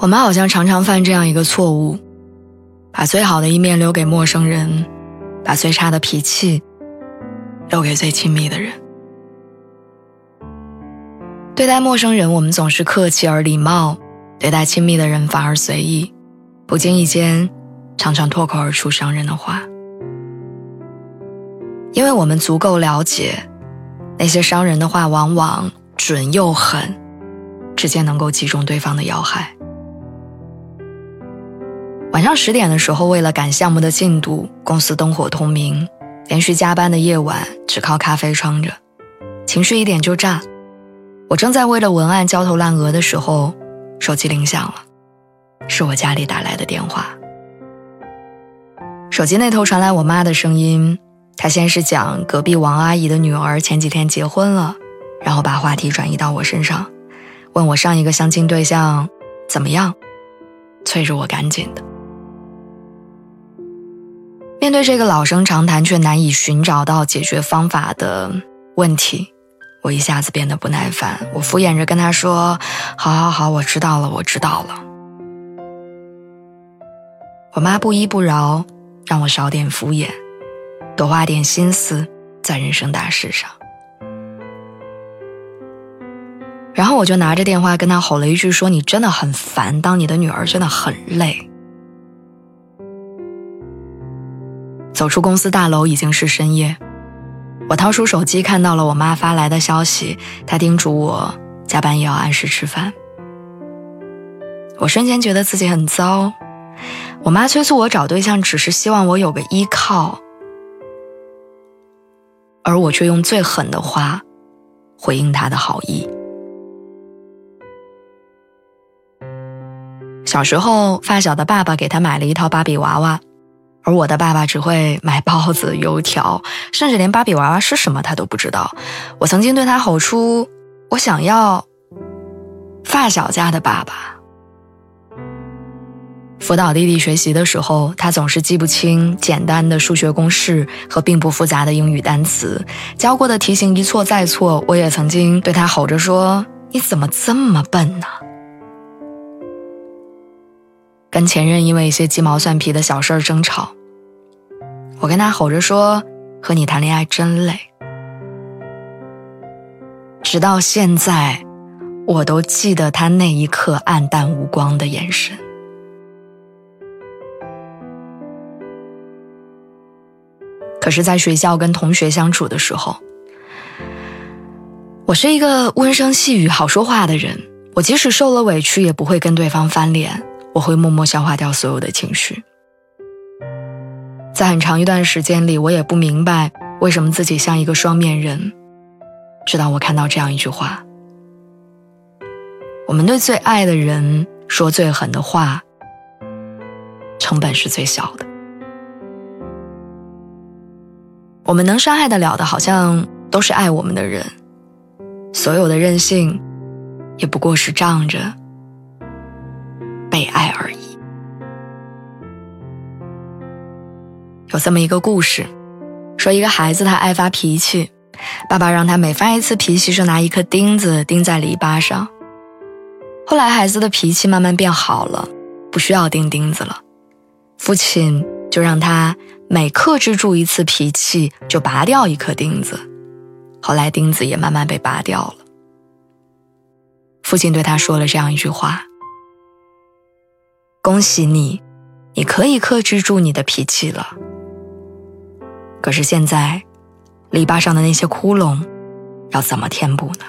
我们好像常常犯这样一个错误，把最好的一面留给陌生人，把最差的脾气留给最亲密的人。对待陌生人，我们总是客气而礼貌；对待亲密的人，反而随意，不经意间常常脱口而出伤人的话。因为我们足够了解，那些伤人的话往往准又狠，直接能够击中对方的要害。晚上十点的时候，为了赶项目的进度，公司灯火通明，连续加班的夜晚只靠咖啡撑着，情绪一点就炸。我正在为了文案焦头烂额的时候，手机铃响了，是我家里打来的电话。手机那头传来我妈的声音，她先是讲隔壁王阿姨的女儿前几天结婚了，然后把话题转移到我身上，问我上一个相亲对象怎么样，催着我赶紧的。面对这个老生常谈却难以寻找到解决方法的问题，我一下子变得不耐烦。我敷衍着跟他说：“好好好，我知道了，我知道了。”我妈不依不饶，让我少点敷衍，多花点心思在人生大事上。然后我就拿着电话跟他吼了一句：“说你真的很烦，当你的女儿真的很累。”走出公司大楼已经是深夜，我掏出手机看到了我妈发来的消息，她叮嘱我加班也要按时吃饭。我瞬间觉得自己很糟，我妈催促我找对象，只是希望我有个依靠，而我却用最狠的话回应她的好意。小时候，发小的爸爸给他买了一套芭比娃娃。而我的爸爸只会买包子、油条，甚至连芭比娃娃是什么他都不知道。我曾经对他吼出：“我想要发小家的爸爸。”辅导弟弟学习的时候，他总是记不清简单的数学公式和并不复杂的英语单词，教过的题型一错再错。我也曾经对他吼着说：“你怎么这么笨呢？”跟前任因为一些鸡毛蒜皮的小事儿争吵。我跟他吼着说：“和你谈恋爱真累。”直到现在，我都记得他那一刻暗淡无光的眼神。可是，在学校跟同学相处的时候，我是一个温声细语、好说话的人。我即使受了委屈，也不会跟对方翻脸，我会默默消化掉所有的情绪。在很长一段时间里，我也不明白为什么自己像一个双面人。直到我看到这样一句话：我们对最爱的人说最狠的话，成本是最小的。我们能伤害得了的，好像都是爱我们的人。所有的任性，也不过是仗着被爱而已。有这么一个故事，说一个孩子他爱发脾气，爸爸让他每发一次脾气就拿一颗钉子钉在篱笆上。后来孩子的脾气慢慢变好了，不需要钉钉子了，父亲就让他每克制住一次脾气就拔掉一颗钉子。后来钉子也慢慢被拔掉了。父亲对他说了这样一句话：“恭喜你，你可以克制住你的脾气了。”可是现在，篱笆上的那些窟窿，要怎么填补呢？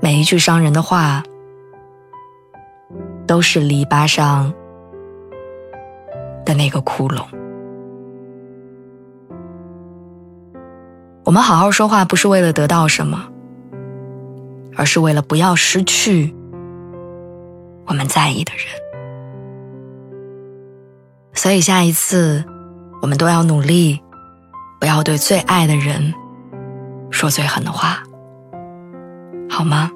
每一句伤人的话，都是篱笆上的那个窟窿。我们好好说话，不是为了得到什么，而是为了不要失去我们在意的人。所以下一次，我们都要努力，不要对最爱的人说最狠的话，好吗？